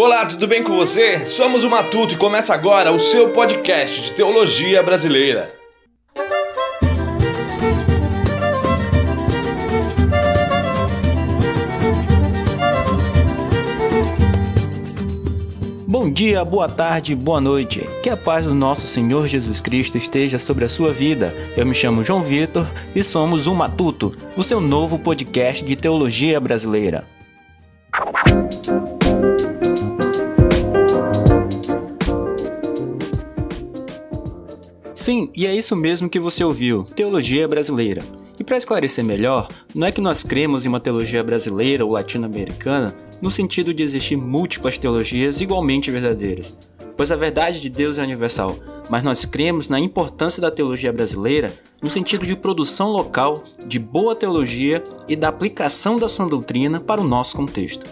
Olá, tudo bem com você? Somos o Matuto e começa agora o seu podcast de teologia brasileira. Bom dia, boa tarde, boa noite. Que a paz do nosso Senhor Jesus Cristo esteja sobre a sua vida. Eu me chamo João Vitor e somos o Matuto, o seu novo podcast de teologia brasileira. Sim, e é isso mesmo que você ouviu: teologia brasileira. E para esclarecer melhor, não é que nós cremos em uma teologia brasileira ou latino-americana no sentido de existir múltiplas teologias igualmente verdadeiras, pois a verdade de Deus é universal, mas nós cremos na importância da teologia brasileira no sentido de produção local de boa teologia e da aplicação da sua doutrina para o nosso contexto.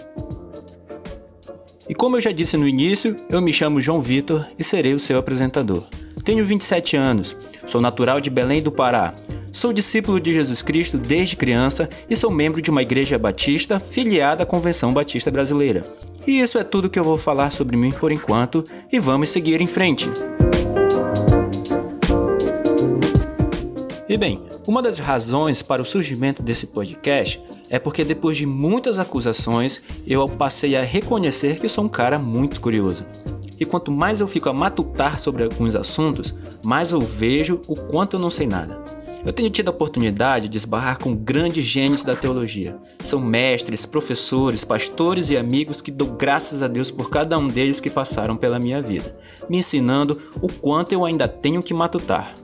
E como eu já disse no início, eu me chamo João Vitor e serei o seu apresentador. Tenho 27 anos, sou natural de Belém do Pará. Sou discípulo de Jesus Cristo desde criança e sou membro de uma igreja batista filiada à Convenção Batista Brasileira. E isso é tudo que eu vou falar sobre mim por enquanto e vamos seguir em frente. E bem, uma das razões para o surgimento desse podcast é porque depois de muitas acusações, eu passei a reconhecer que sou um cara muito curioso. E quanto mais eu fico a matutar sobre alguns assuntos, mais eu vejo o quanto eu não sei nada. Eu tenho tido a oportunidade de esbarrar com grandes gênios da teologia. São mestres, professores, pastores e amigos que dou graças a Deus por cada um deles que passaram pela minha vida, me ensinando o quanto eu ainda tenho que matutar.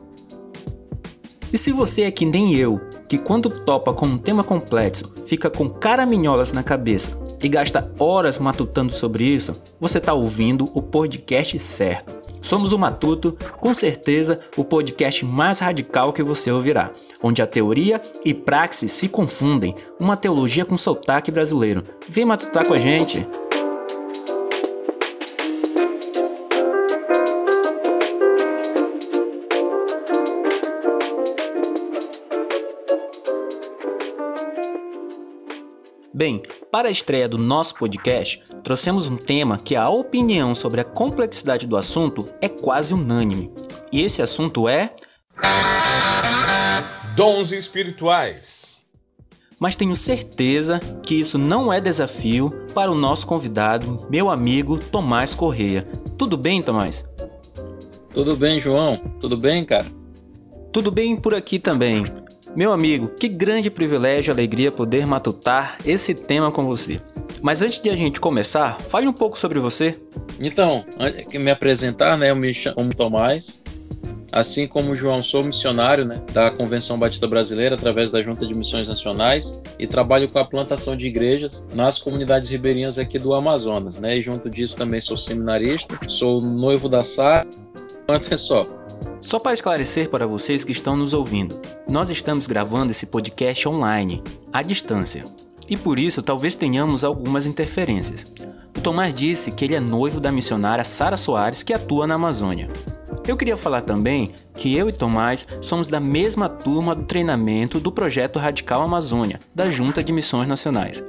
E se você é que nem eu, que quando topa com um tema complexo, fica com caraminholas na cabeça e gasta horas matutando sobre isso, você está ouvindo o podcast certo. Somos o Matuto, com certeza o podcast mais radical que você ouvirá, onde a teoria e praxis se confundem, uma teologia com sotaque brasileiro. Vem matutar com a gente! Bem, para a estreia do nosso podcast, trouxemos um tema que a opinião sobre a complexidade do assunto é quase unânime. E esse assunto é. Dons espirituais. Mas tenho certeza que isso não é desafio para o nosso convidado, meu amigo Tomás Correia. Tudo bem, Tomás? Tudo bem, João? Tudo bem, cara? Tudo bem por aqui também. Meu amigo, que grande privilégio e alegria poder matutar esse tema com você. Mas antes de a gente começar, fale um pouco sobre você. Então, antes de me apresentar, né, eu me chamo Tomás. Assim como João, sou missionário né, da Convenção Batista Brasileira através da Junta de Missões Nacionais e trabalho com a plantação de igrejas nas comunidades ribeirinhas aqui do Amazonas. Né, e junto disso também sou seminarista, sou noivo da Sara. Olha só, só para esclarecer para vocês que estão nos ouvindo, nós estamos gravando esse podcast online, à distância, e por isso talvez tenhamos algumas interferências. O Tomás disse que ele é noivo da missionária Sara Soares, que atua na Amazônia. Eu queria falar também que eu e Tomás somos da mesma turma do treinamento do projeto Radical Amazônia, da Junta de Missões Nacionais.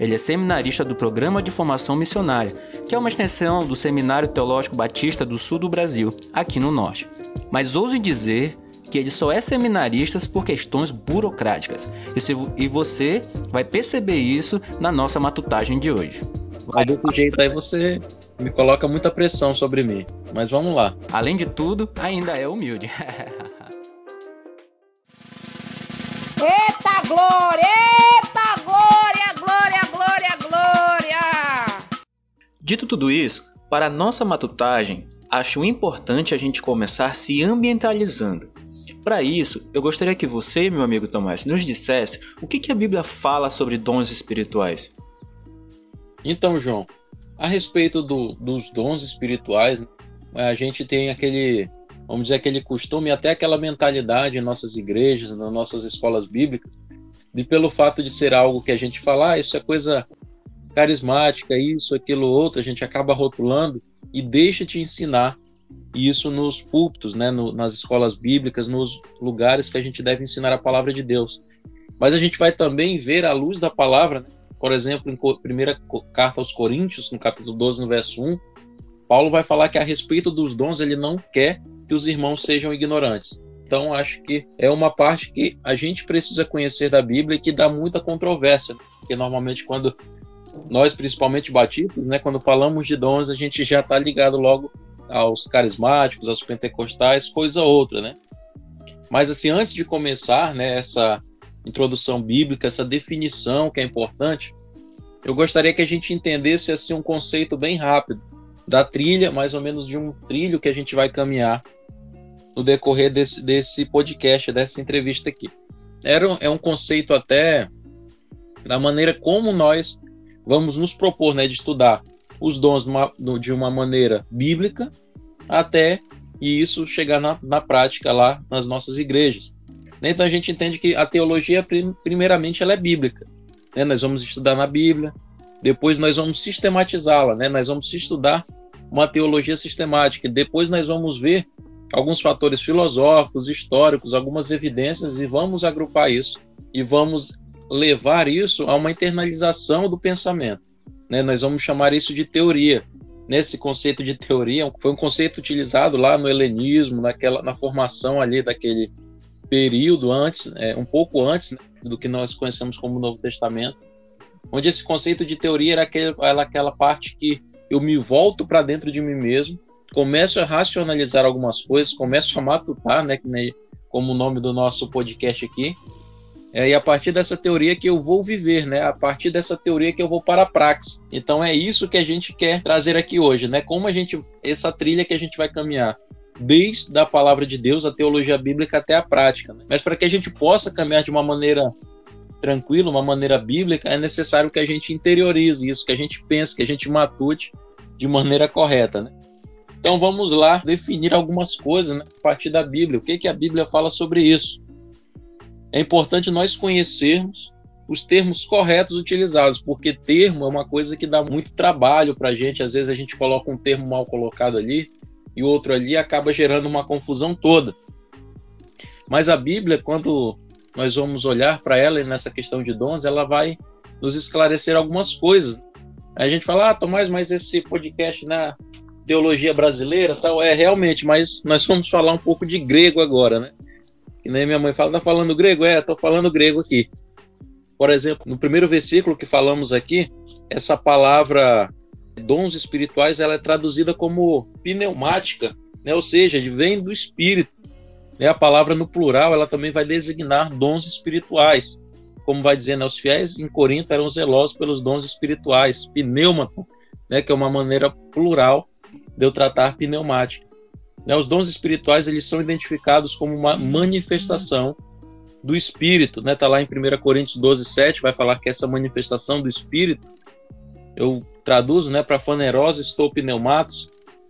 Ele é seminarista do Programa de Formação Missionária, que é uma extensão do Seminário Teológico Batista do Sul do Brasil, aqui no Norte. Mas ouso dizer que ele só é seminarista por questões burocráticas. E você vai perceber isso na nossa matutagem de hoje. Mas desse jeito aí você me coloca muita pressão sobre mim. Mas vamos lá. Além de tudo, ainda é humilde. Eita glória! Eita Dito tudo isso, para a nossa matutagem, acho importante a gente começar se ambientalizando. Para isso, eu gostaria que você, meu amigo Tomás, nos dissesse o que, que a Bíblia fala sobre dons espirituais. Então, João, a respeito do, dos dons espirituais, a gente tem aquele vamos dizer, aquele costume, até aquela mentalidade em nossas igrejas, nas nossas escolas bíblicas, de pelo fato de ser algo que a gente fala, ah, isso é coisa carismática, isso, aquilo, outro, a gente acaba rotulando e deixa de ensinar isso nos púlpitos, né, no, nas escolas bíblicas, nos lugares que a gente deve ensinar a palavra de Deus. Mas a gente vai também ver à luz da palavra né, Por exemplo, em primeira carta aos Coríntios, no capítulo 12, no verso 1, Paulo vai falar que a respeito dos dons ele não quer que os irmãos sejam ignorantes. Então, acho que é uma parte que a gente precisa conhecer da Bíblia e que dá muita controvérsia, porque normalmente quando nós, principalmente batistas, né, quando falamos de dons, a gente já está ligado logo aos carismáticos, aos pentecostais, coisa outra, né? Mas assim, antes de começar, né, essa introdução bíblica, essa definição que é importante, eu gostaria que a gente entendesse assim um conceito bem rápido da trilha, mais ou menos de um trilho que a gente vai caminhar no decorrer desse, desse podcast, dessa entrevista aqui. Era, é um conceito até da maneira como nós vamos nos propor né, de estudar os dons de uma maneira bíblica até e isso chegar na, na prática lá nas nossas igrejas. Então a gente entende que a teologia, primeiramente, ela é bíblica. Né? Nós vamos estudar na Bíblia, depois nós vamos sistematizá-la, né? nós vamos estudar uma teologia sistemática, depois nós vamos ver alguns fatores filosóficos, históricos, algumas evidências e vamos agrupar isso e vamos levar isso a uma internalização do pensamento. Né? Nós vamos chamar isso de teoria. Nesse conceito de teoria, foi um conceito utilizado lá no helenismo, naquela, na formação ali daquele período antes, é, um pouco antes né, do que nós conhecemos como Novo Testamento, onde esse conceito de teoria era, aquele, era aquela parte que eu me volto para dentro de mim mesmo começo a racionalizar algumas coisas, começo a matutar, né, como o nome do nosso podcast aqui, é, e a partir dessa teoria que eu vou viver, né? A partir dessa teoria que eu vou para a praxis. Então é isso que a gente quer trazer aqui hoje, né? Como a gente essa trilha que a gente vai caminhar desde a palavra de Deus, a teologia bíblica até a prática. Né? Mas para que a gente possa caminhar de uma maneira tranquila, uma maneira bíblica, é necessário que a gente interiorize isso, que a gente pense, que a gente matute de maneira correta, né? Então vamos lá definir algumas coisas né, a partir da Bíblia. O que, que a Bíblia fala sobre isso? É importante nós conhecermos os termos corretos utilizados, porque termo é uma coisa que dá muito trabalho para a gente. Às vezes a gente coloca um termo mal colocado ali e outro ali acaba gerando uma confusão toda. Mas a Bíblia, quando nós vamos olhar para ela nessa questão de dons, ela vai nos esclarecer algumas coisas. A gente fala, ah, Tomás, mas esse podcast na teologia brasileira, tal, é realmente, mas nós vamos falar um pouco de grego agora, né? Que nem minha mãe fala, tá falando grego? É, tô falando grego aqui. Por exemplo, no primeiro versículo que falamos aqui, essa palavra dons espirituais, ela é traduzida como pneumática, né? Ou seja, vem do espírito. Né? A palavra no plural, ela também vai designar dons espirituais. Como vai dizer, né? os fiéis em Corinto eram zelosos pelos dons espirituais, pneumato, né? que é uma maneira plural de eu tratar pneumática. Né, os dons espirituais eles são identificados como uma manifestação do Espírito. Né? Tá lá em 1 Coríntios 12, 7, vai falar que essa manifestação do Espírito, eu traduzo né, para fanerosa estou pneumatos,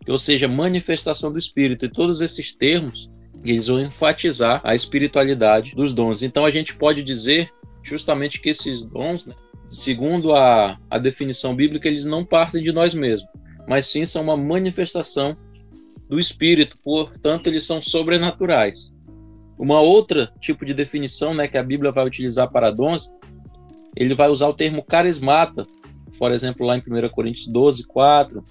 ou seja, manifestação do Espírito. E todos esses termos eles vão enfatizar a espiritualidade dos dons. Então a gente pode dizer justamente que esses dons, né, segundo a, a definição bíblica, eles não partem de nós mesmos mas sim são uma manifestação do Espírito, portanto, eles são sobrenaturais. Uma outra tipo de definição né, que a Bíblia vai utilizar para dons, ele vai usar o termo carismata, por exemplo, lá em 1 Coríntios 12, 4,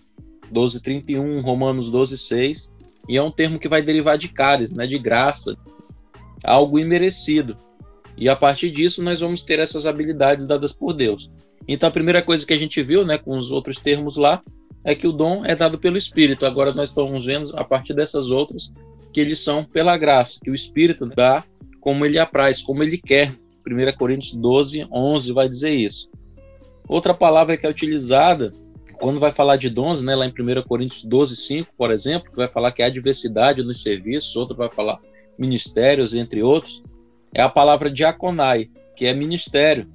12, 31, Romanos 12, 6, e é um termo que vai derivar de caris, né, de graça, algo imerecido. E a partir disso nós vamos ter essas habilidades dadas por Deus. Então a primeira coisa que a gente viu, né, com os outros termos lá, é que o dom é dado pelo Espírito. Agora nós estamos vendo, a partir dessas outras, que eles são pela graça, que o Espírito dá como ele apraz, como ele quer. 1 Coríntios 12, 11 vai dizer isso. Outra palavra que é utilizada quando vai falar de dons, né, lá em 1 Coríntios 12, 5, por exemplo, que vai falar que há diversidade nos serviços, outro vai falar ministérios, entre outros, é a palavra diaconai, que é ministério.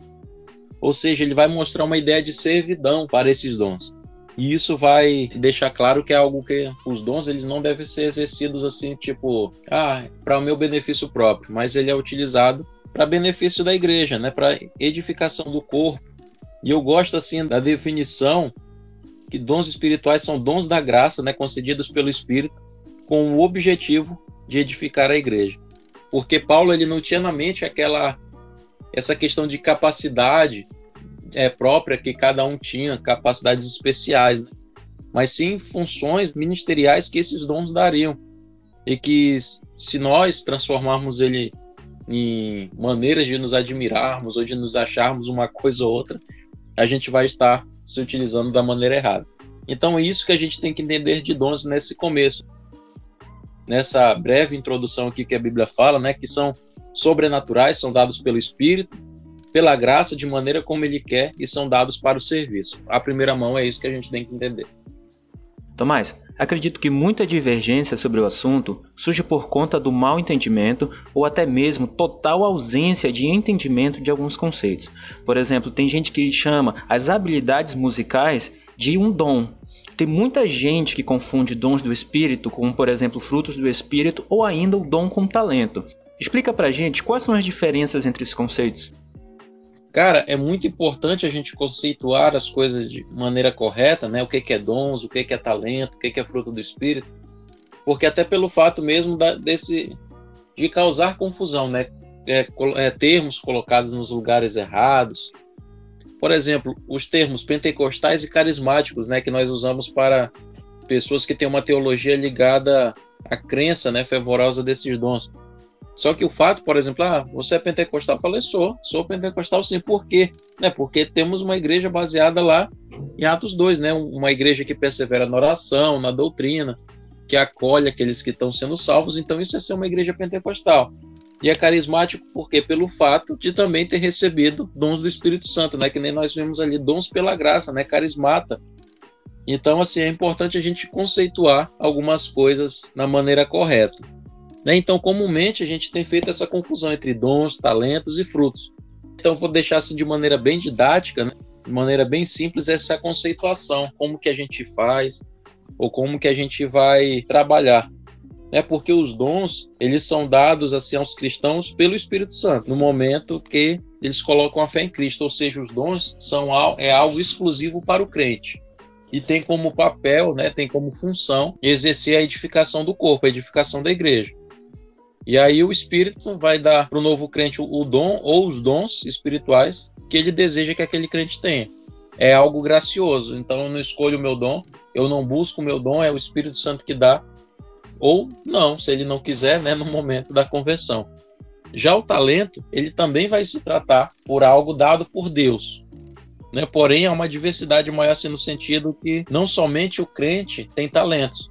Ou seja, ele vai mostrar uma ideia de servidão para esses dons. E isso vai deixar claro que é algo que os dons eles não devem ser exercidos assim, tipo, ah, para o meu benefício próprio, mas ele é utilizado para benefício da igreja, né, para edificação do corpo. E eu gosto assim da definição que dons espirituais são dons da graça, né, concedidos pelo Espírito, com o objetivo de edificar a igreja. Porque Paulo ele não tinha na mente aquela essa questão de capacidade é, própria que cada um tinha, capacidades especiais, né? mas sim funções ministeriais que esses dons dariam. E que se nós transformarmos ele em maneiras de nos admirarmos ou de nos acharmos uma coisa ou outra, a gente vai estar se utilizando da maneira errada. Então é isso que a gente tem que entender de dons nesse começo. Nessa breve introdução aqui que a Bíblia fala, né, que são sobrenaturais, são dados pelo Espírito, pela graça, de maneira como ele quer e são dados para o serviço. A primeira mão é isso que a gente tem que entender. Tomás, acredito que muita divergência sobre o assunto surge por conta do mal entendimento ou até mesmo total ausência de entendimento de alguns conceitos. Por exemplo, tem gente que chama as habilidades musicais de um dom. Tem muita gente que confunde dons do espírito com, por exemplo, frutos do espírito ou ainda o dom com talento. Explica pra gente quais são as diferenças entre esses conceitos. Cara, é muito importante a gente conceituar as coisas de maneira correta, né? O que é dons, o que é talento, o que é fruto do espírito, porque até pelo fato mesmo da, desse de causar confusão, né? É, é, termos colocados nos lugares errados. Por exemplo, os termos pentecostais e carismáticos, né? Que nós usamos para pessoas que têm uma teologia ligada à crença, né? Fervorosa desses dons. Só que o fato, por exemplo, ah, você é pentecostal? Falei, sou, sou pentecostal sim. Por quê? Né, porque temos uma igreja baseada lá em Atos 2, né? Uma igreja que persevera na oração, na doutrina, que acolhe aqueles que estão sendo salvos. Então, isso é ser uma igreja pentecostal. E é carismático porque pelo fato de também ter recebido dons do Espírito Santo, né? Que nem nós vimos ali, dons pela graça, né? Carismata. Então, assim, é importante a gente conceituar algumas coisas na maneira correta. Né? Então, comumente, a gente tem feito essa confusão entre dons, talentos e frutos. Então, vou deixar assim de maneira bem didática, né? de maneira bem simples, essa conceituação, como que a gente faz, ou como que a gente vai trabalhar. Né? Porque os dons, eles são dados assim aos cristãos pelo Espírito Santo, no momento que eles colocam a fé em Cristo, ou seja, os dons são é algo exclusivo para o crente e tem como papel, né, tem como função exercer a edificação do corpo, a edificação da igreja. E aí o Espírito vai dar para o novo crente o dom ou os dons espirituais que ele deseja que aquele crente tenha. É algo gracioso. Então eu não escolho o meu dom, eu não busco o meu dom, é o Espírito Santo que dá. Ou não, se ele não quiser, né, no momento da conversão. Já o talento, ele também vai se tratar por algo dado por Deus. Né? Porém, há uma diversidade maior assim, no sentido que não somente o crente tem talentos,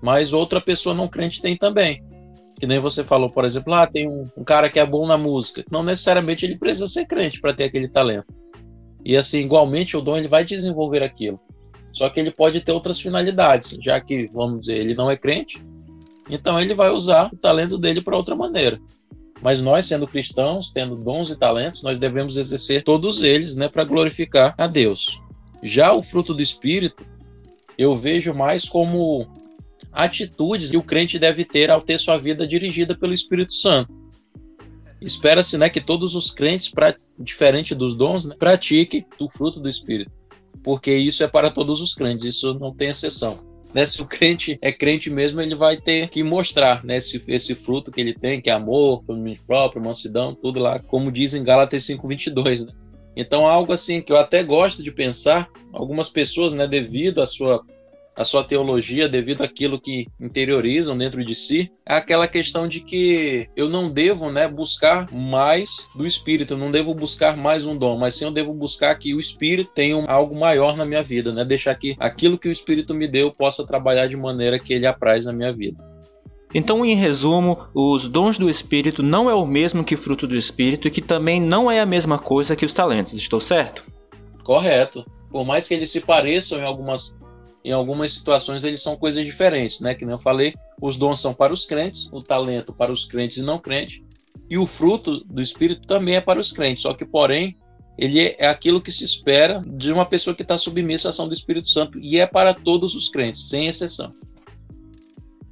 mas outra pessoa não crente tem também. Que nem você falou, por exemplo, ah, tem um, um cara que é bom na música. Não necessariamente ele precisa ser crente para ter aquele talento. E assim, igualmente o dom ele vai desenvolver aquilo. Só que ele pode ter outras finalidades, já que, vamos dizer, ele não é crente, então ele vai usar o talento dele para outra maneira. Mas nós, sendo cristãos, tendo dons e talentos, nós devemos exercer todos eles né, para glorificar a Deus. Já o fruto do Espírito, eu vejo mais como atitudes que o crente deve ter ao ter sua vida dirigida pelo Espírito Santo. Espera-se né, que todos os crentes, pra, diferente dos dons, né, pratiquem o fruto do Espírito, porque isso é para todos os crentes, isso não tem exceção. Né, se o crente é crente mesmo, ele vai ter que mostrar né, esse, esse fruto que ele tem, que é amor, domínio próprio, mansidão, tudo lá, como diz em Gálatas 5,22. Né? Então, algo assim que eu até gosto de pensar, algumas pessoas, né, devido à sua a sua teologia devido àquilo que interiorizam dentro de si, é aquela questão de que eu não devo né, buscar mais do Espírito, eu não devo buscar mais um dom, mas sim eu devo buscar que o Espírito tenha algo maior na minha vida, né? deixar que aquilo que o Espírito me deu possa trabalhar de maneira que ele apraz na minha vida. Então, em resumo, os dons do Espírito não é o mesmo que fruto do Espírito e que também não é a mesma coisa que os talentos, estou certo? Correto. Por mais que eles se pareçam em algumas em algumas situações eles são coisas diferentes, né? Que nem eu falei, os dons são para os crentes, o talento para os crentes e não crentes, e o fruto do Espírito também é para os crentes, só que, porém, ele é aquilo que se espera de uma pessoa que está submissa à ação do Espírito Santo e é para todos os crentes, sem exceção.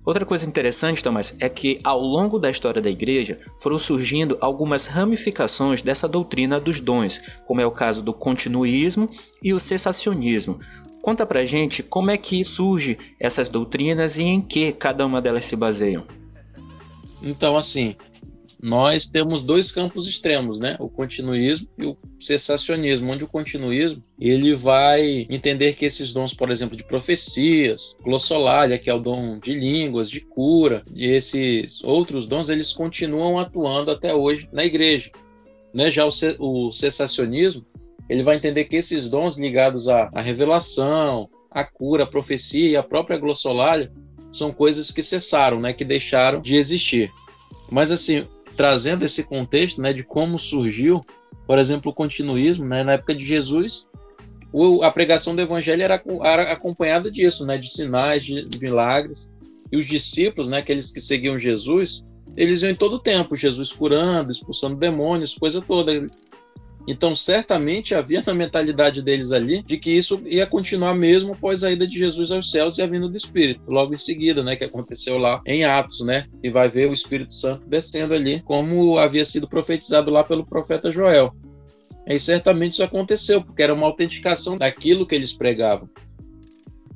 Outra coisa interessante, Thomas, é que ao longo da história da igreja foram surgindo algumas ramificações dessa doutrina dos dons, como é o caso do continuismo e o cessacionismo, Conta pra gente como é que surge essas doutrinas e em que cada uma delas se baseiam. Então, assim, nós temos dois campos extremos, né? O continuismo e o cessacionismo, onde o continuismo ele vai entender que esses dons, por exemplo, de profecias, glossolalia, que é o dom de línguas, de cura, e esses outros dons, eles continuam atuando até hoje na igreja. Né? Já o, cessacionismo, ele vai entender que esses dons ligados à, à revelação, à cura, à profecia e à própria glossolalia são coisas que cessaram, né? Que deixaram de existir. Mas assim, trazendo esse contexto né, de como surgiu, por exemplo, o continuismo, né, na época de Jesus, o, a pregação do evangelho era, era, acompanhada disso, né, de sinais, de, de, milagres. E os discípulos, né, aqueles que seguiam Jesus, eles iam em todo o tempo, Jesus curando, expulsando demônios, coisa toda. Então, certamente havia na mentalidade deles ali de que isso ia continuar mesmo após a ida de Jesus aos céus e a vinda do Espírito, logo em seguida, né, que aconteceu lá em Atos, né, e vai ver o Espírito Santo descendo ali, como havia sido profetizado lá pelo profeta Joel. E certamente isso aconteceu, porque era uma autenticação daquilo que eles pregavam.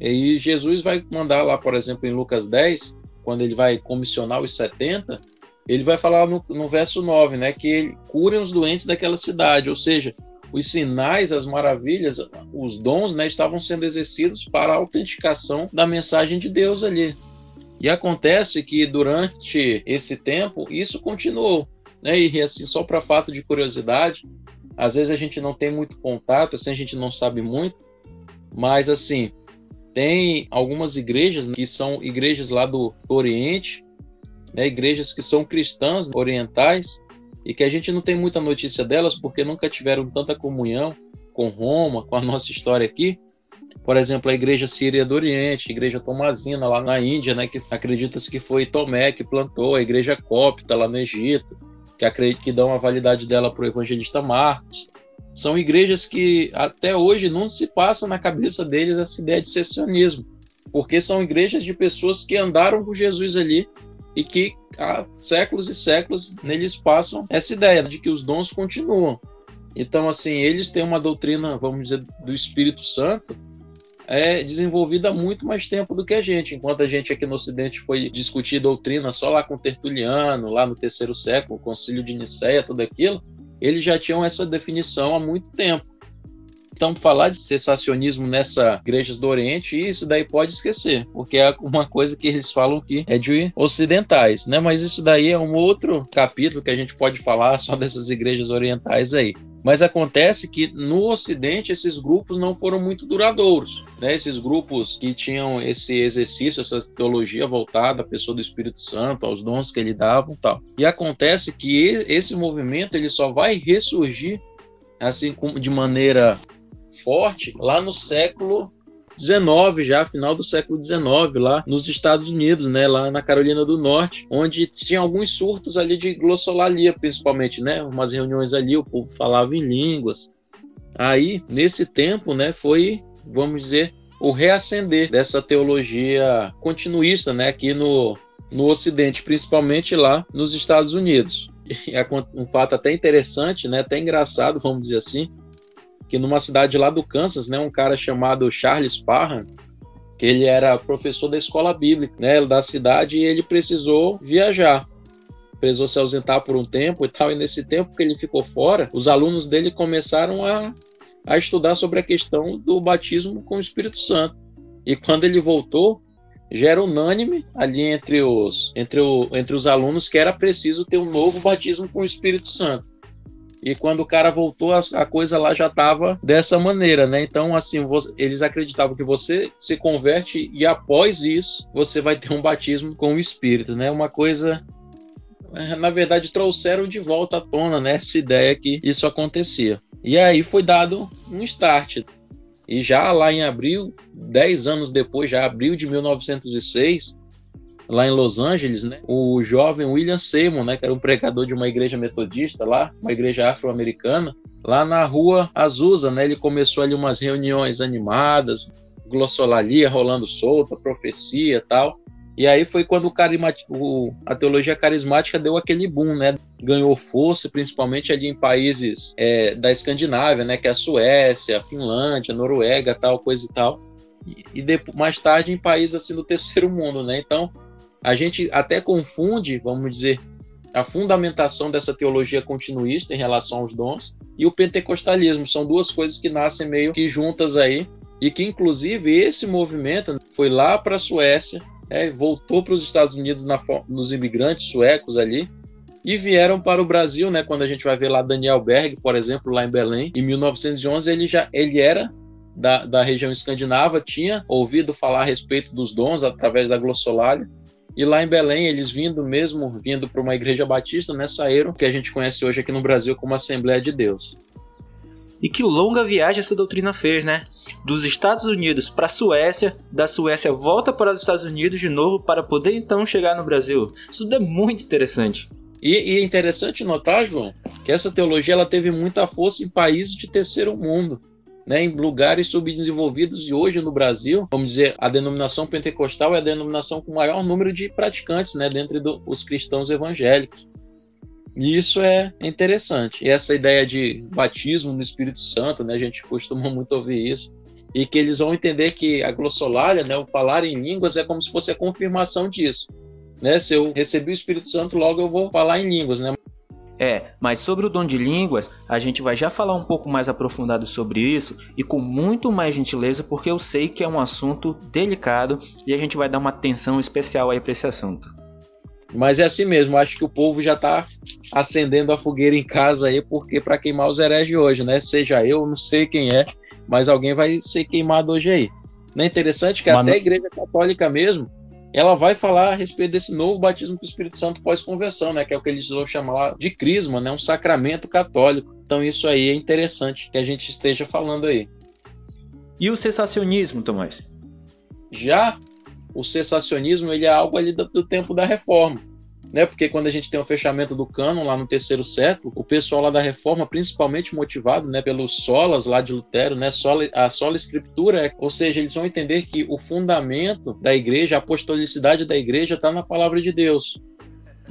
E Jesus vai mandar lá, por exemplo, em Lucas 10, quando ele vai comissionar os 70, ele vai falar no, no verso 9, né, que ele cura os doentes daquela cidade, ou seja, os sinais, as maravilhas, os dons, né, estavam sendo exercidos para a autenticação da mensagem de Deus ali. E acontece que durante esse tempo isso continuou, né? E assim só para fato de curiosidade, às vezes a gente não tem muito contato, assim a gente não sabe muito, mas assim tem algumas igrejas que são igrejas lá do Oriente né, igrejas que são cristãs orientais e que a gente não tem muita notícia delas porque nunca tiveram tanta comunhão com Roma, com a nossa história aqui. Por exemplo, a igreja síria do Oriente, a igreja tomazina lá na Índia, né, que acredita-se que foi Tomé que plantou, a igreja cópita lá no Egito, que acredita que dão a validade dela para o evangelista Marcos. São igrejas que até hoje não se passa na cabeça deles essa ideia de sessionismo, porque são igrejas de pessoas que andaram com Jesus ali e que há séculos e séculos neles passam essa ideia de que os dons continuam. Então, assim, eles têm uma doutrina, vamos dizer, do Espírito Santo é desenvolvida há muito mais tempo do que a gente. Enquanto a gente aqui no Ocidente foi discutir doutrina só lá com Tertuliano, lá no terceiro século, o Concílio de Nicéia, tudo aquilo, eles já tinham essa definição há muito tempo. Então, falar de cessacionismo nessa igrejas do Oriente, isso daí pode esquecer, porque é uma coisa que eles falam que é de ocidentais, né? Mas isso daí é um outro capítulo que a gente pode falar só dessas igrejas orientais aí. Mas acontece que no Ocidente esses grupos não foram muito duradouros. Né? Esses grupos que tinham esse exercício, essa teologia voltada à pessoa do Espírito Santo, aos dons que ele dava e tal. E acontece que esse movimento ele só vai ressurgir assim de maneira forte lá no século 19 já, final do século 19 lá nos Estados Unidos, né, lá na Carolina do Norte, onde tinha alguns surtos ali de glossolalia, principalmente, né, umas reuniões ali, o povo falava em línguas. Aí, nesse tempo, né, foi, vamos dizer, o reacender dessa teologia continuista, né, aqui no, no Ocidente, principalmente lá nos Estados Unidos. É um fato até interessante, né, até engraçado, vamos dizer assim, que numa cidade lá do Kansas, né, um cara chamado Charles Parham, que ele era professor da escola bíblica, né, da cidade, e ele precisou viajar. Precisou se ausentar por um tempo e tal, e nesse tempo que ele ficou fora, os alunos dele começaram a, a estudar sobre a questão do batismo com o Espírito Santo. E quando ele voltou, já era unânime ali entre os, entre, o, entre os alunos que era preciso ter um novo batismo com o Espírito Santo. E quando o cara voltou, a, coisa lá já estava dessa maneira, né? Então, assim, eles acreditavam que você se converte e após isso você vai ter um batismo com o Espírito, né? Uma coisa é, na verdade, trouxeram de volta à tona né, essa ideia que isso acontecia. E aí foi dado um start. E já lá em abril, dez anos depois, já abril de 1906, lá em Los Angeles, né? O jovem William Seymour, né? Que era um pregador de uma igreja metodista lá, uma igreja afro-americana, lá na rua Azusa, né? Ele começou ali umas reuniões animadas, glossolalia rolando solta, profecia tal. E aí foi quando o o, a teologia carismática deu aquele boom, né? Ganhou força, principalmente ali em países é, da Escandinávia, né? Que é a Suécia, a Finlândia, a Noruega, tal, coisa e tal. E, e depois, mais tarde em países assim do terceiro mundo, né? Então a gente até confunde, vamos dizer, a fundamentação dessa teologia continuista em relação aos dons e o pentecostalismo. São duas coisas que nascem meio que juntas aí e que, inclusive, esse movimento foi lá para a Suécia, é, voltou para os Estados Unidos na, nos imigrantes suecos ali e vieram para o Brasil, né? Quando a gente vai ver lá Daniel Berg, por exemplo, lá em Belém, em 1911 ele já ele era da, da região escandinava, tinha ouvido falar a respeito dos dons através da glossolalia e lá em Belém, eles vindo mesmo, vindo para uma igreja batista, né, saíram, que a gente conhece hoje aqui no Brasil como Assembleia de Deus. E que longa viagem essa doutrina fez, né? Dos Estados Unidos para a Suécia, da Suécia volta para os Estados Unidos de novo para poder então chegar no Brasil. Isso é muito interessante. E, é interessante notar, João, que essa teologia ela teve muita força em países de terceiro mundo né, em lugares subdesenvolvidos e hoje no Brasil, vamos dizer, a denominação pentecostal é a denominação com maior número de praticantes, né, dentre do, os cristãos evangélicos. E isso é interessante. E essa ideia de batismo no Espírito Santo, né, a gente costuma muito ouvir isso, e que eles vão entender que a glossolalia, né, o falar em línguas é como se fosse a confirmação disso. Né? Se eu recebi o Espírito Santo, logo eu vou falar em línguas, né? É, mas sobre o dom de línguas, a gente vai já falar um pouco mais aprofundado sobre isso e com muito mais gentileza, porque eu sei que é um assunto delicado e a gente vai dar uma atenção especial aí para esse assunto. Mas é assim mesmo, acho que o povo já está acendendo a fogueira em casa aí, porque para queimar os hereges hoje, né? Seja eu, não sei quem é, mas alguém vai ser queimado hoje aí. Não é interessante que Mano... até a Igreja Católica mesmo ela vai falar a respeito desse novo batismo com o Espírito Santo pós-conversão, né, que é o que eles vão chamar de crisma, né, um sacramento católico. Então isso aí é interessante que a gente esteja falando aí. E o cessacionismo, Tomás? Já o cessacionismo ele é algo ali do, do tempo da reforma né? Porque quando a gente tem o fechamento do cânon lá no terceiro século, o pessoal lá da reforma, principalmente motivado, né, pelos solas lá de Lutero, né, sola, a sola escritura, é, ou seja, eles vão entender que o fundamento da igreja, a apostolicidade da igreja está na palavra de Deus.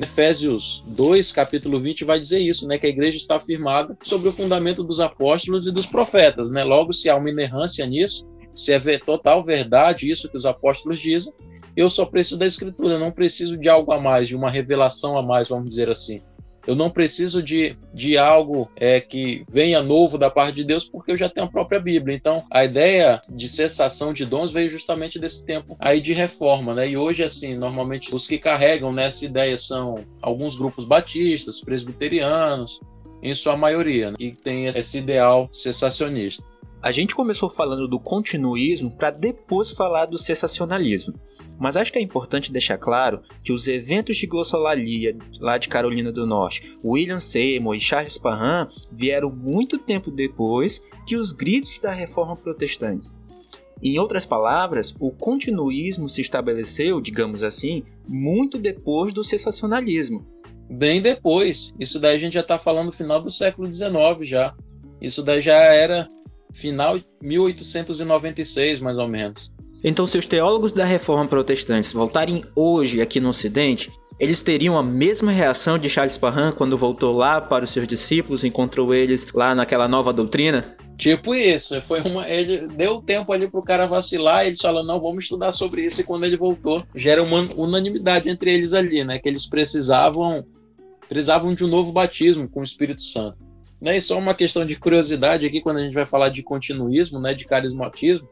Efésios 2, capítulo 20, vai dizer isso, né? Que a igreja está afirmada sobre o fundamento dos apóstolos e dos profetas, né? Logo, se há uma inerrância nisso, se é total verdade isso que os apóstolos dizem, eu só preciso da escritura, eu não preciso de algo a mais, de uma revelação a mais, vamos dizer assim. Eu não preciso de, de algo é, que venha novo da parte de Deus, porque eu já tenho a própria Bíblia. Então, a ideia de cessação de dons veio justamente desse tempo aí de reforma, né? E hoje, assim, normalmente os que carregam nessa ideia são alguns grupos batistas, presbiterianos, em sua maioria, né? que tem esse ideal cessacionista. A gente começou falando do continuismo para depois falar do sensacionalismo, mas acho que é importante deixar claro que os eventos de glossolalia lá de Carolina do Norte, William Seymour e Charles Parham vieram muito tempo depois que os gritos da reforma protestante. Em outras palavras, o continuismo se estabeleceu, digamos assim, muito depois do sensacionalismo. Bem depois. Isso daí a gente já está falando no final do século XIX já. Isso daí já era final de 1896, mais ou menos. Então, se os teólogos da Reforma Protestante voltarem hoje aqui no Ocidente, eles teriam a mesma reação de Charles Parham quando voltou lá para os seus discípulos, encontrou eles lá naquela nova doutrina? Tipo isso, foi uma, ele deu tempo ali pro cara vacilar, eles falaram, não, vamos estudar sobre isso, e quando ele voltou, gera uma unanimidade entre eles ali, né, que eles precisavam precisavam de um novo batismo com o Espírito Santo. Né? E só uma questão de curiosidade aqui, quando a gente vai falar de continuismo, né, de carismatismo,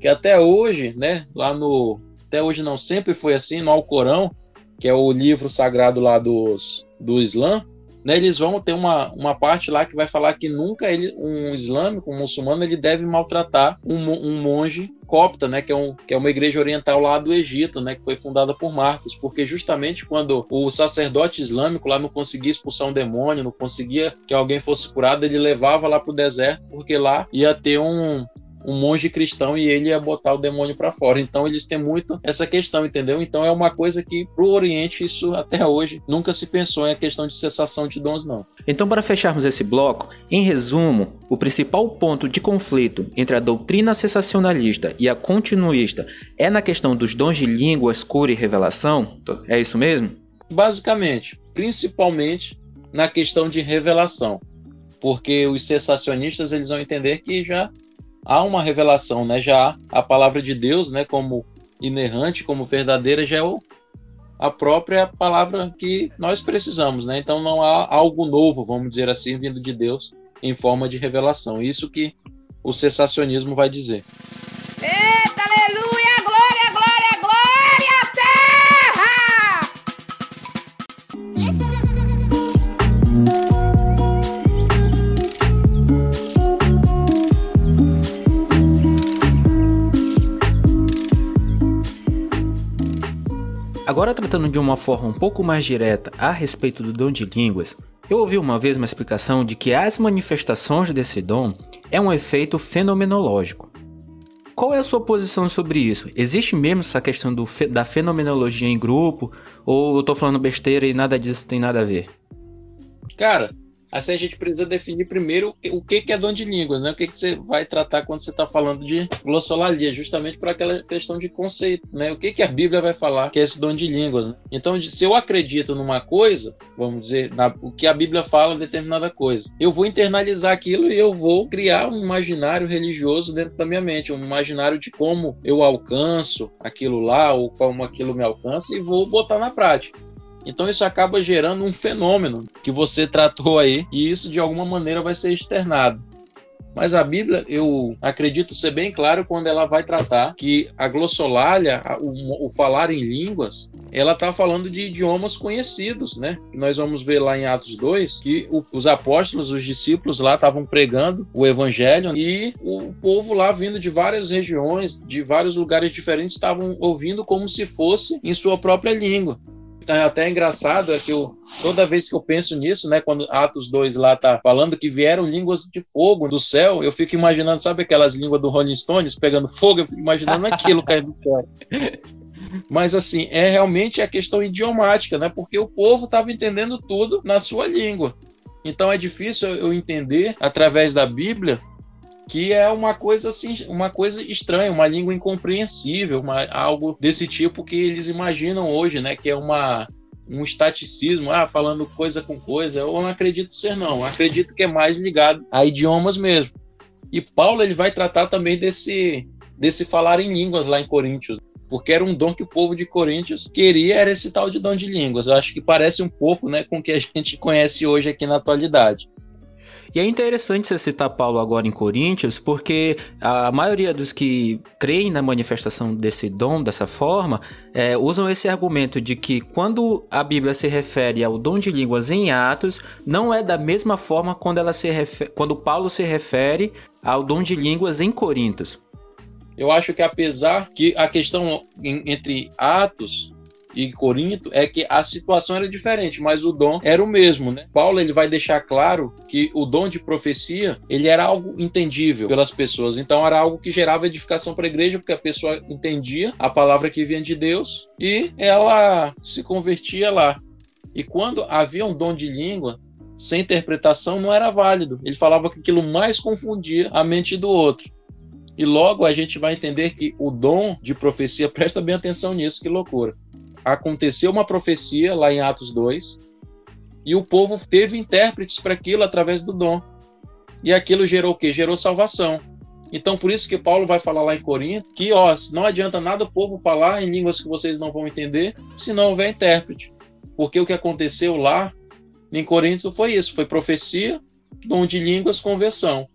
que até hoje, né, lá no. Até hoje não, sempre foi assim, no Alcorão, que é o livro sagrado lá dos, do Islã, né, eles vão ter uma, uma parte lá que vai falar que nunca ele, um islâmico, um muçulmano, ele deve maltratar um, um monge copta, né, que é, um, que é uma igreja oriental lá do Egito, né, que foi fundada por Marcos, porque justamente quando o sacerdote islâmico lá não conseguia expulsar um demônio, não conseguia que alguém fosse curado, ele levava lá para o deserto, porque lá ia ter um, um monge cristão e ele ia botar o demônio para fora. Então eles têm muito essa questão, entendeu? Então é uma coisa que pro Oriente isso até hoje nunca se pensou em a questão de cessação de dons não. Então para fecharmos esse bloco, em resumo, o principal ponto de conflito entre a doutrina cessacionalista e a continuista é na questão dos dons de línguas, cura e revelação? É isso mesmo? Basicamente, principalmente na questão de revelação, porque os cessacionistas eles vão entender que já há uma revelação, né? Já a palavra de Deus, né, como inerrante, como verdadeira, já é o, a própria palavra que nós precisamos, né? Então não há algo novo, vamos dizer assim, vindo de Deus em forma de revelação. Isso que o cessacionismo vai dizer. Eita, aleluia, Agora, tratando de uma forma um pouco mais direta a respeito do dom de línguas, eu ouvi uma vez uma explicação de que as manifestações desse dom é um efeito fenomenológico. Qual é a sua posição sobre isso? Existe mesmo essa questão do, da fenomenologia em grupo? Ou eu estou falando besteira e nada disso tem nada a ver? Cara, Assim a gente precisa definir primeiro o que, que é dom de línguas, né? O que, que você vai tratar quando você está falando de glossolalia, justamente por aquela questão de conceito, né? O que, que a Bíblia vai falar que é esse dom de línguas. Né? Então, se eu acredito numa coisa, vamos dizer, na, o que a Bíblia fala determinada coisa, eu vou internalizar aquilo e eu vou criar um imaginário religioso dentro da minha mente, um imaginário de como eu alcanço aquilo lá ou como aquilo me alcança e vou botar na prática. Então isso acaba gerando um fenômeno que você tratou aí, e isso de alguma maneira vai ser externado. Mas a Bíblia, eu acredito ser bem claro quando ela vai tratar que a glossolalia, o, o falar em línguas, ela está falando de idiomas conhecidos, né? Nós vamos ver lá em Atos 2 que o, os apóstolos, os discípulos lá estavam pregando o evangelho e o povo lá vindo de várias regiões, de vários lugares diferentes, estavam ouvindo como se fosse em sua própria língua é até engraçado é que eu, toda vez que eu penso nisso, né, quando Atos 2 lá tá falando que vieram línguas de fogo do céu, eu fico imaginando, sabe aquelas línguas do Rolling Stones pegando fogo? Eu fico imaginando aquilo caindo do céu. Mas assim, é realmente a questão idiomática, né? Porque o povo estava entendendo tudo na sua língua. Então é difícil eu entender através da Bíblia que é uma coisa assim, uma coisa estranha, uma língua incompreensível, uma, algo desse tipo que eles imaginam hoje, né? Que é uma um estaticismo, ah, falando coisa com coisa. Eu não acredito ser não. Eu acredito que é mais ligado a idiomas mesmo. E Paulo ele vai tratar também desse desse falar em línguas lá em Coríntios, porque era um dom que o povo de Coríntios queria, era esse tal de dom de línguas. Eu acho que parece um pouco, né, com o que a gente conhece hoje aqui na atualidade. E é interessante você citar Paulo agora em Coríntios, porque a maioria dos que creem na manifestação desse dom dessa forma é, usam esse argumento de que quando a Bíblia se refere ao dom de línguas em Atos, não é da mesma forma quando, ela se refere, quando Paulo se refere ao dom de línguas em Coríntios. Eu acho que apesar que a questão entre Atos e Corinto é que a situação era diferente, mas o dom era o mesmo, né? Paulo ele vai deixar claro que o dom de profecia ele era algo entendível pelas pessoas, então era algo que gerava edificação para a igreja porque a pessoa entendia a palavra que vinha de Deus e ela se convertia lá. E quando havia um dom de língua sem interpretação não era válido. Ele falava que aquilo mais confundia a mente do outro. E logo a gente vai entender que o dom de profecia, presta bem atenção nisso, que loucura aconteceu uma profecia lá em Atos 2 e o povo teve intérpretes para aquilo através do dom. E aquilo gerou o quê? Gerou salvação. Então, por isso que Paulo vai falar lá em Corinto que, ó, não adianta nada o povo falar em línguas que vocês não vão entender se não houver intérprete. Porque o que aconteceu lá em Corinto foi isso: foi profecia, dom de línguas, conversão.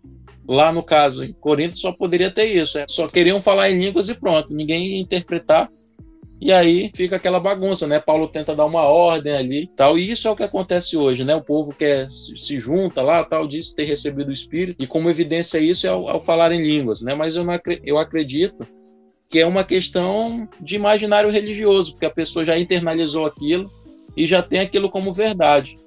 Lá no caso, em Corinto só poderia ter isso. É, só queriam falar em línguas e pronto. Ninguém ia interpretar e aí fica aquela bagunça, né? Paulo tenta dar uma ordem ali, tal. E isso é o que acontece hoje, né? O povo quer se junta lá, tal, diz ter recebido o Espírito. E como evidência isso é ao, ao falar em línguas, né? Mas eu, não, eu acredito que é uma questão de imaginário religioso, porque a pessoa já internalizou aquilo e já tem aquilo como verdade.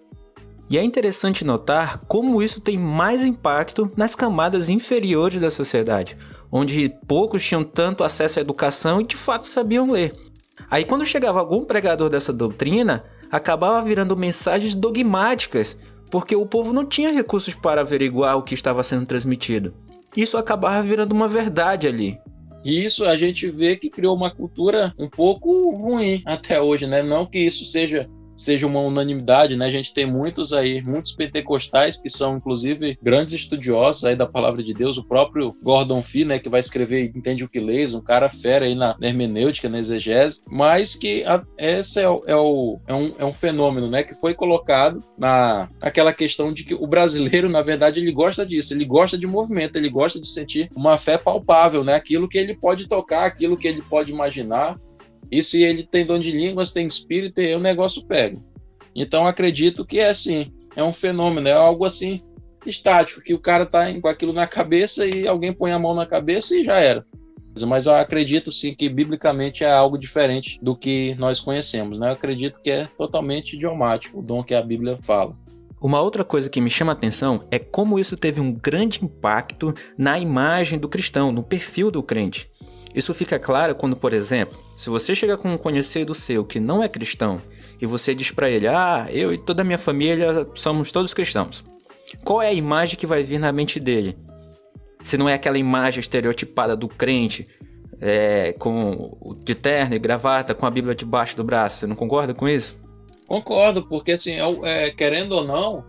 E é interessante notar como isso tem mais impacto nas camadas inferiores da sociedade, onde poucos tinham tanto acesso à educação e de fato sabiam ler. Aí quando chegava algum pregador dessa doutrina, acabava virando mensagens dogmáticas, porque o povo não tinha recursos para averiguar o que estava sendo transmitido. Isso acabava virando uma verdade ali. E isso a gente vê que criou uma cultura um pouco ruim até hoje, né? Não que isso seja seja uma unanimidade, né? A gente tem muitos aí, muitos pentecostais que são inclusive grandes estudiosos aí da palavra de Deus, o próprio Gordon Fee, né, que vai escrever Entende o que lês, um cara fera aí na, hermenêutica, na exegese, mas que a, esse é, o, é, o, é, um, é um fenômeno, né, que foi colocado na aquela questão de que o brasileiro, na verdade, ele gosta disso, ele gosta de movimento, ele gosta de sentir uma fé palpável, né, aquilo que ele pode tocar, aquilo que ele pode imaginar, e se ele tem dom de línguas, tem espírito, aí o negócio pega. Então acredito que é assim, é um fenômeno, é algo assim estático, que o cara tá com aquilo na cabeça e alguém põe a mão na cabeça e já era. Mas eu acredito sim que biblicamente é algo diferente do que nós conhecemos, né? Eu acredito que é totalmente idiomático o dom que a Bíblia fala. Uma outra coisa que me chama a atenção é como isso teve um grande impacto na imagem do cristão, no perfil do crente. Isso fica claro quando, por exemplo, se você chega com um conhecido seu que não é cristão e você diz para ele: "Ah, eu e toda a minha família somos todos cristãos". Qual é a imagem que vai vir na mente dele? Se não é aquela imagem estereotipada do crente é, com de terno e gravata com a Bíblia debaixo do braço, você não concorda com isso? Concordo, porque assim, é, é querendo ou não,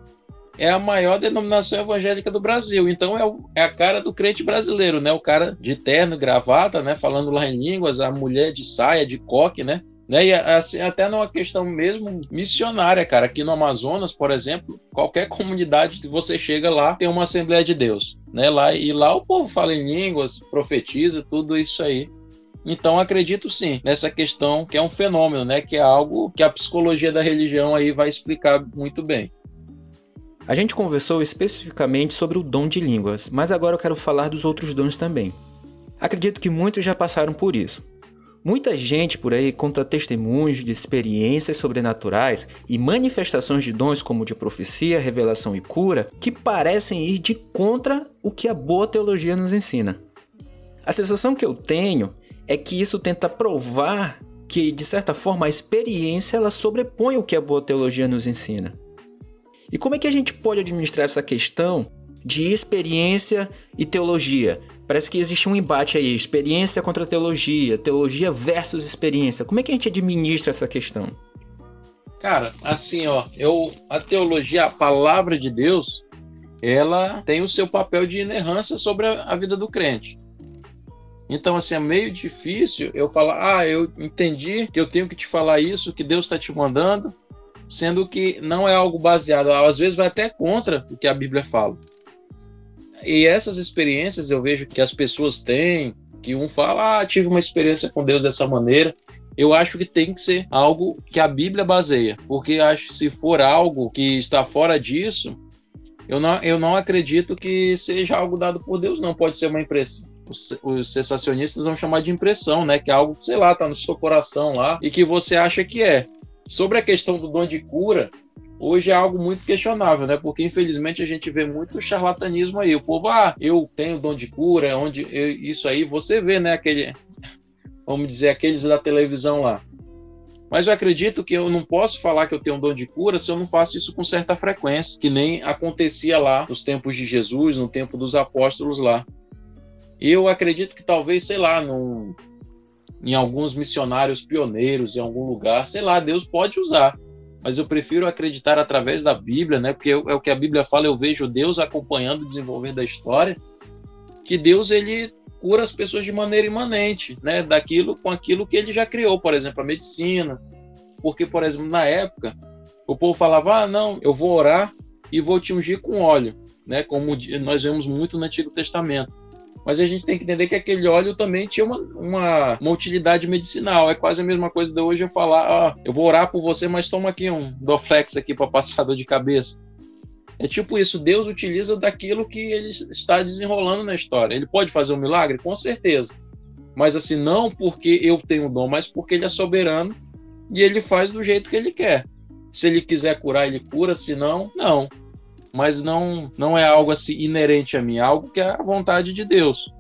é a maior denominação evangélica do Brasil. Então é, o, é, a cara do crente brasileiro, né? O cara de terno, gravata, né? Falando lá em línguas, a mulher de saia, de coque, né? né? E assim, até numa questão mesmo missionária, cara. Aqui no Amazonas, por exemplo, qualquer comunidade que você chega lá tem uma Assembleia de Deus, né? Lá e lá o povo fala em línguas, profetiza, tudo isso aí. Então acredito sim nessa questão que é um fenômeno, né? Que é algo que a psicologia da religião aí vai explicar muito bem. A gente conversou especificamente sobre o dom de línguas, mas agora eu quero falar dos outros dons também. Acredito que muitos já passaram por isso. Muita gente por aí conta testemunhos de experiências sobrenaturais e manifestações de dons como de profecia, revelação e cura que parecem ir de contra o que a boa teologia nos ensina. A sensação que eu tenho é que isso tenta provar que, de certa forma, a experiência ela sobrepõe o que a boa teologia nos ensina. E como é que a gente pode administrar essa questão de experiência e teologia? Parece que existe um embate aí, experiência contra teologia, teologia versus experiência. Como é que a gente administra essa questão? Cara, assim, ó, eu a teologia, a palavra de Deus, ela tem o seu papel de inerrância sobre a, a vida do crente. Então, assim, é meio difícil eu falar, ah, eu entendi que eu tenho que te falar isso, que Deus está te mandando, sendo que não é algo baseado, às vezes vai até contra o que a Bíblia fala. E essas experiências eu vejo que as pessoas têm, que um fala, ah, tive uma experiência com Deus dessa maneira. Eu acho que tem que ser algo que a Bíblia baseia, porque acho que se for algo que está fora disso, eu não, eu não acredito que seja algo dado por Deus, não. Pode ser uma impressão. Os, sensacionistas vão chamar de impressão, né? Que é algo, sei lá, tá no seu coração lá e que você acha que é. Sobre a questão do dom de cura, hoje é algo muito questionável, né? Porque infelizmente a gente vê muito charlatanismo aí. O povo, ah, eu tenho dom de cura, onde eu, isso aí, você vê, né? Aquele, vamos dizer, aqueles da televisão lá. Mas eu acredito que eu não posso falar que eu tenho um dom de cura se eu não faço isso com certa frequência, que nem acontecia lá nos tempos de Jesus, no tempo dos apóstolos lá. Eu acredito que talvez, sei lá, num, em alguns missionários pioneiros em algum lugar, sei lá, Deus pode usar. Mas eu prefiro acreditar através da Bíblia, né? Porque é o que a Bíblia fala, eu vejo Deus acompanhando, desenvolvendo a história, que Deus ele cura as pessoas de maneira imanente, né? Daquilo com aquilo que ele já criou, por exemplo, a medicina. Porque, por exemplo, na época, o povo falava: "Ah, não, eu vou orar e vou te ungir com óleo", né? Como nós vemos muito no Antigo Testamento mas a gente tem que entender que aquele óleo também tinha uma, uma, uma utilidade medicinal. É quase a mesma coisa de hoje eu falar, ó, eu vou orar por você, mas toma aqui um Doflex aqui para dor de cabeça. É tipo isso, Deus utiliza daquilo que ele está desenrolando na história. Ele pode fazer um milagre? Com certeza. Mas assim, não porque eu tenho o dom, mas porque ele é soberano e ele faz do jeito que ele quer. Se ele quiser curar, ele cura, se não, não mas não, não é algo assim inerente a mim, é algo que é a vontade de Deus.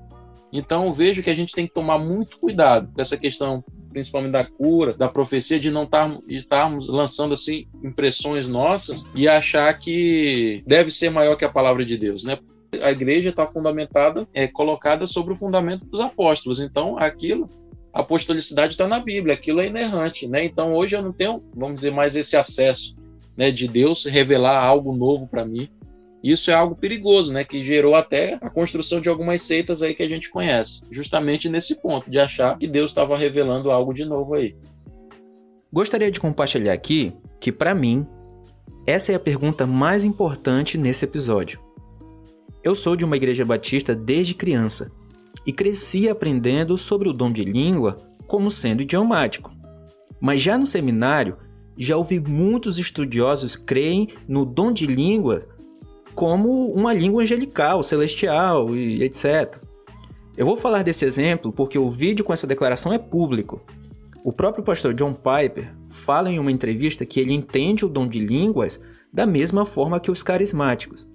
Então vejo que a gente tem que tomar muito cuidado com essa questão, principalmente da cura, da profecia, de não estarmos lançando assim impressões nossas e achar que deve ser maior que a palavra de Deus, né? A igreja está fundamentada, é colocada sobre o fundamento dos apóstolos. Então aquilo a apostolicidade está na Bíblia, aquilo é inerrante, né? Então hoje eu não tenho, vamos dizer, mais esse acesso, né, de Deus revelar algo novo para mim. Isso é algo perigoso, né, que gerou até a construção de algumas seitas aí que a gente conhece, justamente nesse ponto de achar que Deus estava revelando algo de novo aí. Gostaria de compartilhar aqui que para mim essa é a pergunta mais importante nesse episódio. Eu sou de uma igreja batista desde criança e cresci aprendendo sobre o dom de língua como sendo idiomático. Mas já no seminário, já ouvi muitos estudiosos creem no dom de língua como uma língua angelical, celestial e etc. Eu vou falar desse exemplo porque o vídeo com essa declaração é público. O próprio pastor John Piper fala em uma entrevista que ele entende o dom de línguas da mesma forma que os carismáticos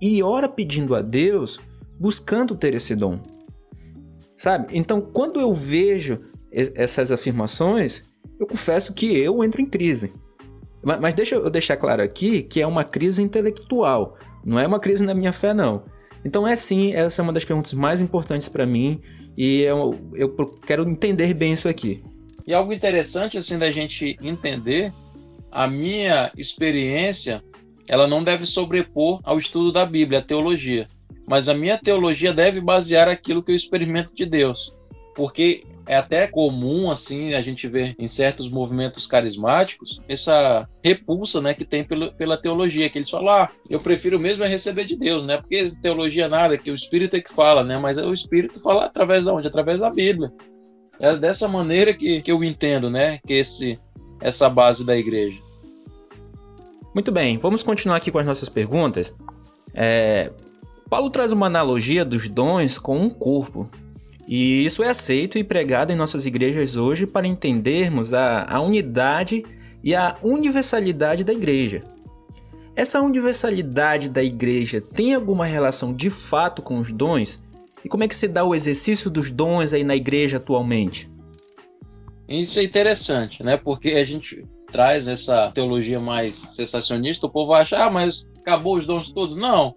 e ora pedindo a Deus, buscando ter esse dom. Sabe? Então, quando eu vejo essas afirmações, eu confesso que eu entro em crise. Mas deixa eu deixar claro aqui que é uma crise intelectual, não é uma crise na minha fé, não. Então, é sim, essa é uma das perguntas mais importantes para mim e eu, eu quero entender bem isso aqui. E algo interessante assim da gente entender, a minha experiência, ela não deve sobrepor ao estudo da Bíblia, a teologia mas a minha teologia deve basear aquilo que eu experimento de Deus. Porque é até comum, assim, a gente ver em certos movimentos carismáticos essa repulsa, né, que tem pelo, pela teologia, que eles falam, ah, eu prefiro mesmo é receber de Deus, né, porque teologia é nada, que o Espírito é que fala, né, mas o Espírito fala através de onde? Através da Bíblia. É dessa maneira que, que eu entendo, né, que esse, essa base da igreja. Muito bem, vamos continuar aqui com as nossas perguntas. É, Paulo traz uma analogia dos dons com um corpo. E isso é aceito e pregado em nossas igrejas hoje para entendermos a, a unidade e a universalidade da igreja. Essa universalidade da igreja tem alguma relação de fato com os dons? E como é que se dá o exercício dos dons aí na igreja atualmente? Isso é interessante, né? Porque a gente traz essa teologia mais sensacionista, o povo acha, ah, mas acabou os dons todos. Não,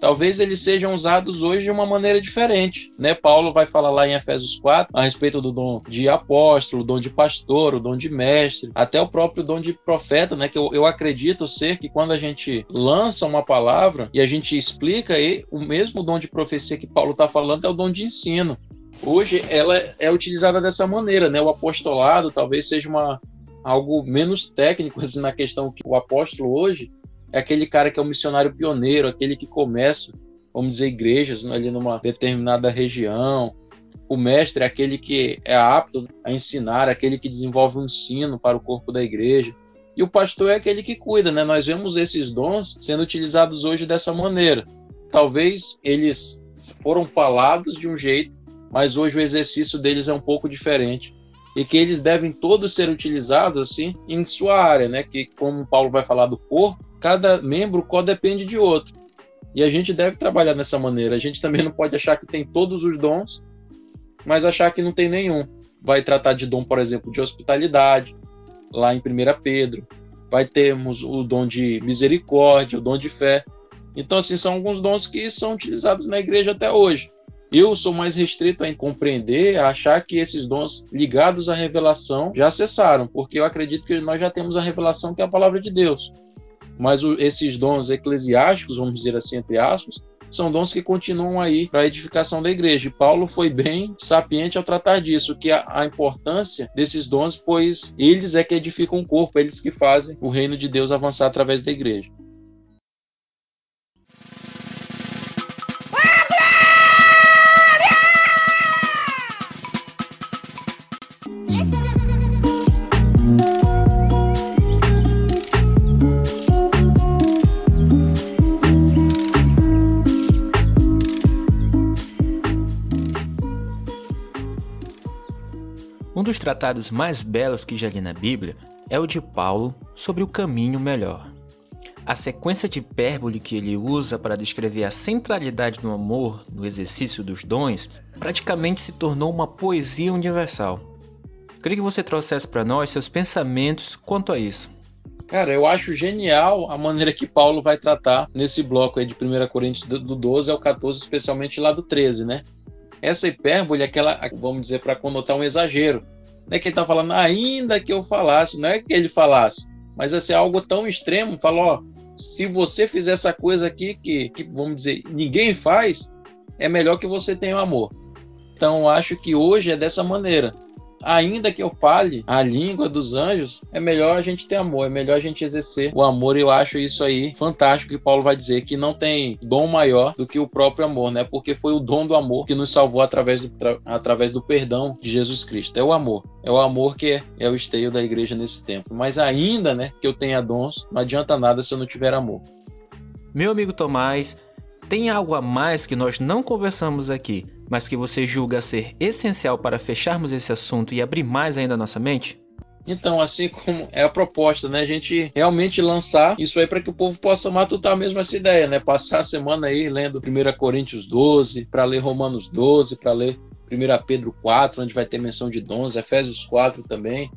talvez eles sejam usados hoje de uma maneira diferente. Né? Paulo vai falar lá em Efésios 4 a respeito do dom de apóstolo, dom de pastor, o dom de mestre, até o próprio dom de profeta, né? que eu, eu acredito ser que quando a gente lança uma palavra e a gente explica, e o mesmo dom de profecia que Paulo está falando é o dom de ensino. Hoje ela é utilizada dessa maneira, né? O apostolado talvez seja uma, algo menos técnico assim, na questão que o apóstolo hoje é aquele cara que é o um missionário pioneiro, aquele que começa, vamos dizer, igrejas ali numa determinada região. O mestre é aquele que é apto a ensinar, aquele que desenvolve um ensino para o corpo da igreja. E o pastor é aquele que cuida, né? Nós vemos esses dons sendo utilizados hoje dessa maneira. Talvez eles foram falados de um jeito, mas hoje o exercício deles é um pouco diferente e que eles devem todos ser utilizados assim em sua área, né? Que como Paulo vai falar do corpo, cada membro codepende de outro. E a gente deve trabalhar dessa maneira. A gente também não pode achar que tem todos os dons, mas achar que não tem nenhum. Vai tratar de dom, por exemplo, de hospitalidade, lá em 1 Pedro. Vai termos o dom de misericórdia, o dom de fé. Então, assim, são alguns dons que são utilizados na igreja até hoje. Eu sou mais restrito a compreender, a achar que esses dons ligados à revelação já cessaram, porque eu acredito que nós já temos a revelação que é a palavra de Deus. Mas o, esses dons eclesiásticos, vamos dizer assim, entre aspas, são dons que continuam aí para a edificação da igreja. E Paulo foi bem sapiente ao tratar disso, que a, a, importância desses dons, pois eles é que edificam o corpo, eles que fazem o reino de Deus avançar através da igreja. Dos tratados mais belos que já li na Bíblia é o de Paulo sobre o caminho melhor. A sequência de hipérbole que ele usa para descrever a centralidade do amor no exercício dos dons praticamente se tornou uma poesia universal. Queria que você trouxesse para nós seus pensamentos quanto a isso. Cara, eu acho genial a maneira que Paulo vai tratar nesse bloco aí de 1 Coríntios do 12 ao 14, especialmente lá do 13, né? essa hipérbole é aquela, vamos dizer, para conotar um exagero. É que ele está falando, ainda que eu falasse, não é que ele falasse, mas assim, algo tão extremo, falou, ó, se você fizer essa coisa aqui que, que, vamos dizer, ninguém faz, é melhor que você tenha o amor. Então, acho que hoje é dessa maneira ainda que eu fale a língua dos anjos, é melhor a gente ter amor, é melhor a gente exercer o amor. E eu acho isso aí fantástico que Paulo vai dizer que não tem dom maior do que o próprio amor, né? Porque foi o dom do amor que nos salvou através do, através do perdão de Jesus Cristo. É o amor. É o amor que é, é o esteio da igreja nesse tempo. Mas ainda, né, que eu tenha dons, não adianta nada se eu não tiver amor. Meu amigo Tomás, tem algo a mais que nós não conversamos aqui, mas que você julga ser essencial para fecharmos esse assunto e abrir mais ainda a nossa mente? Então, assim como é a proposta, né? A gente realmente lançar isso aí para que o povo possa matutar mesmo essa ideia, né? Passar a semana aí lendo 1 Coríntios 12, para ler Romanos 12, para ler 1 Pedro 4, onde vai ter menção de dons, Efésios 4 também.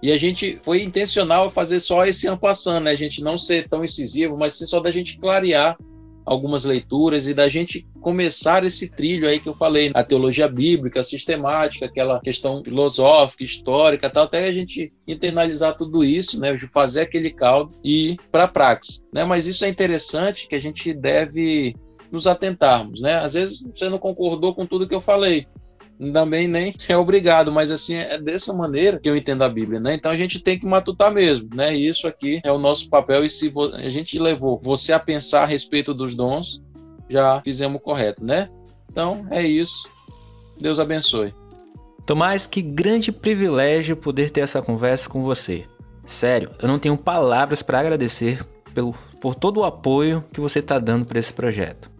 E a gente foi intencional fazer só esse ano passando, né? A gente não ser tão incisivo, mas sim só da gente clarear algumas leituras e da gente começar esse trilho aí que eu falei, a teologia bíblica, sistemática, aquela questão filosófica, histórica, tal, até a gente internalizar tudo isso, né, fazer aquele caldo e ir para a praxis, né? Mas isso é interessante que a gente deve nos atentarmos, né? Às vezes você não concordou com tudo que eu falei, também nem é obrigado, mas assim, é dessa maneira que eu entendo a Bíblia, né? Então a gente tem que matutar mesmo, né? Isso aqui é o nosso papel, e se a gente levou você a pensar a respeito dos dons, já fizemos o correto, né? Então é isso. Deus abençoe. Tomás, que grande privilégio poder ter essa conversa com você. Sério, eu não tenho palavras para agradecer pelo, por todo o apoio que você está dando para esse projeto.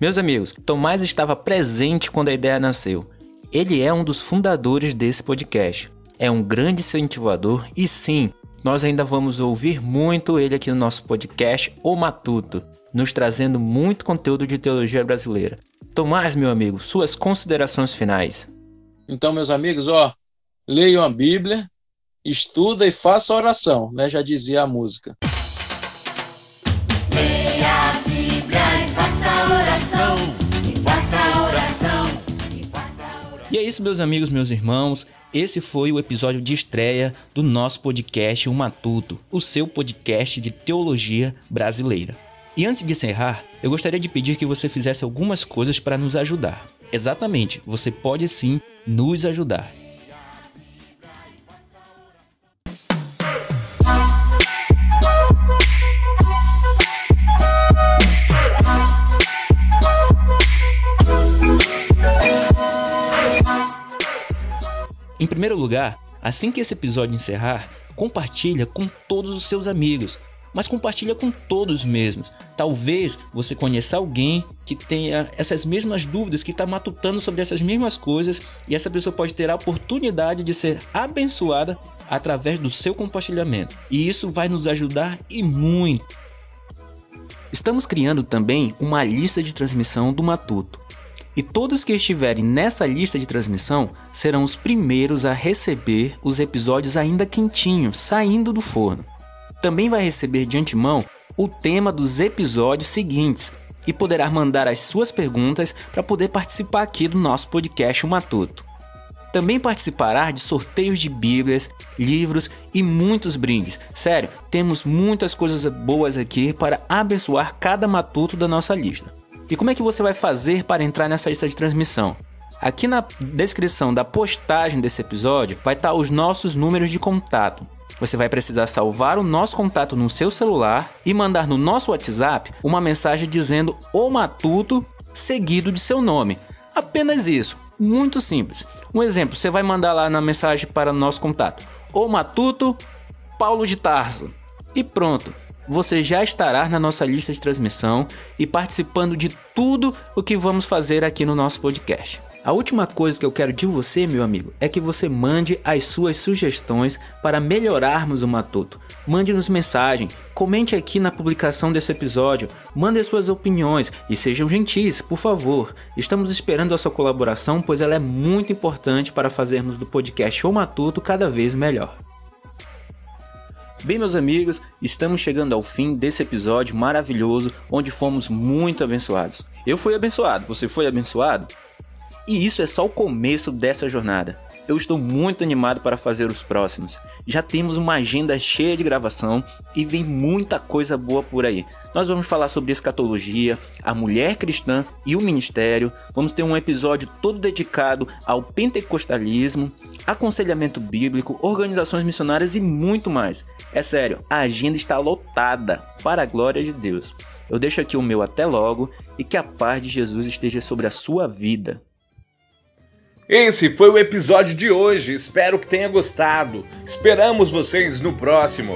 Meus amigos, Tomás estava presente quando a ideia nasceu ele é um dos fundadores desse podcast. É um grande incentivador e sim, nós ainda vamos ouvir muito ele aqui no nosso podcast O Matuto, nos trazendo muito conteúdo de teologia brasileira. Tomás, meu amigo, suas considerações finais. Então, meus amigos, ó, leiam a Bíblia, estuda e faça oração, né? Já dizia a música. E é isso, meus amigos, meus irmãos. Esse foi o episódio de estreia do nosso podcast O Matuto, o seu podcast de teologia brasileira. E antes de encerrar, eu gostaria de pedir que você fizesse algumas coisas para nos ajudar. Exatamente, você pode sim nos ajudar. Em primeiro lugar, assim que esse episódio encerrar, compartilha com todos os seus amigos, mas compartilha com todos mesmos. Talvez você conheça alguém que tenha essas mesmas dúvidas, que está matutando sobre essas mesmas coisas, e essa pessoa pode ter a oportunidade de ser abençoada através do seu compartilhamento. E isso vai nos ajudar e muito. Estamos criando também uma lista de transmissão do Matuto. E todos que estiverem nessa lista de transmissão serão os primeiros a receber os episódios ainda quentinhos, saindo do forno. Também vai receber de antemão o tema dos episódios seguintes e poderá mandar as suas perguntas para poder participar aqui do nosso podcast O Matuto. Também participará de sorteios de bíblias, livros e muitos brindes. Sério, temos muitas coisas boas aqui para abençoar cada matuto da nossa lista. E como é que você vai fazer para entrar nessa lista de transmissão? Aqui na descrição da postagem desse episódio vai estar os nossos números de contato. Você vai precisar salvar o nosso contato no seu celular e mandar no nosso WhatsApp uma mensagem dizendo o matuto seguido de seu nome. Apenas isso, muito simples. Um exemplo, você vai mandar lá na mensagem para o nosso contato: O matuto Paulo de Tarso. E pronto você já estará na nossa lista de transmissão e participando de tudo o que vamos fazer aqui no nosso podcast. A última coisa que eu quero de você, meu amigo, é que você mande as suas sugestões para melhorarmos o Matuto. Mande-nos mensagem, comente aqui na publicação desse episódio, mande as suas opiniões e sejam gentis, por favor. Estamos esperando a sua colaboração, pois ela é muito importante para fazermos do podcast O Matuto cada vez melhor. Bem, meus amigos, estamos chegando ao fim desse episódio maravilhoso onde fomos muito abençoados. Eu fui abençoado, você foi abençoado? E isso é só o começo dessa jornada. Eu estou muito animado para fazer os próximos. Já temos uma agenda cheia de gravação e vem muita coisa boa por aí. Nós vamos falar sobre escatologia, a mulher cristã e o ministério. Vamos ter um episódio todo dedicado ao pentecostalismo, aconselhamento bíblico, organizações missionárias e muito mais. É sério, a agenda está lotada para a glória de Deus. Eu deixo aqui o meu até logo e que a paz de Jesus esteja sobre a sua vida. Esse foi o episódio de hoje. Espero que tenha gostado. Esperamos vocês no próximo.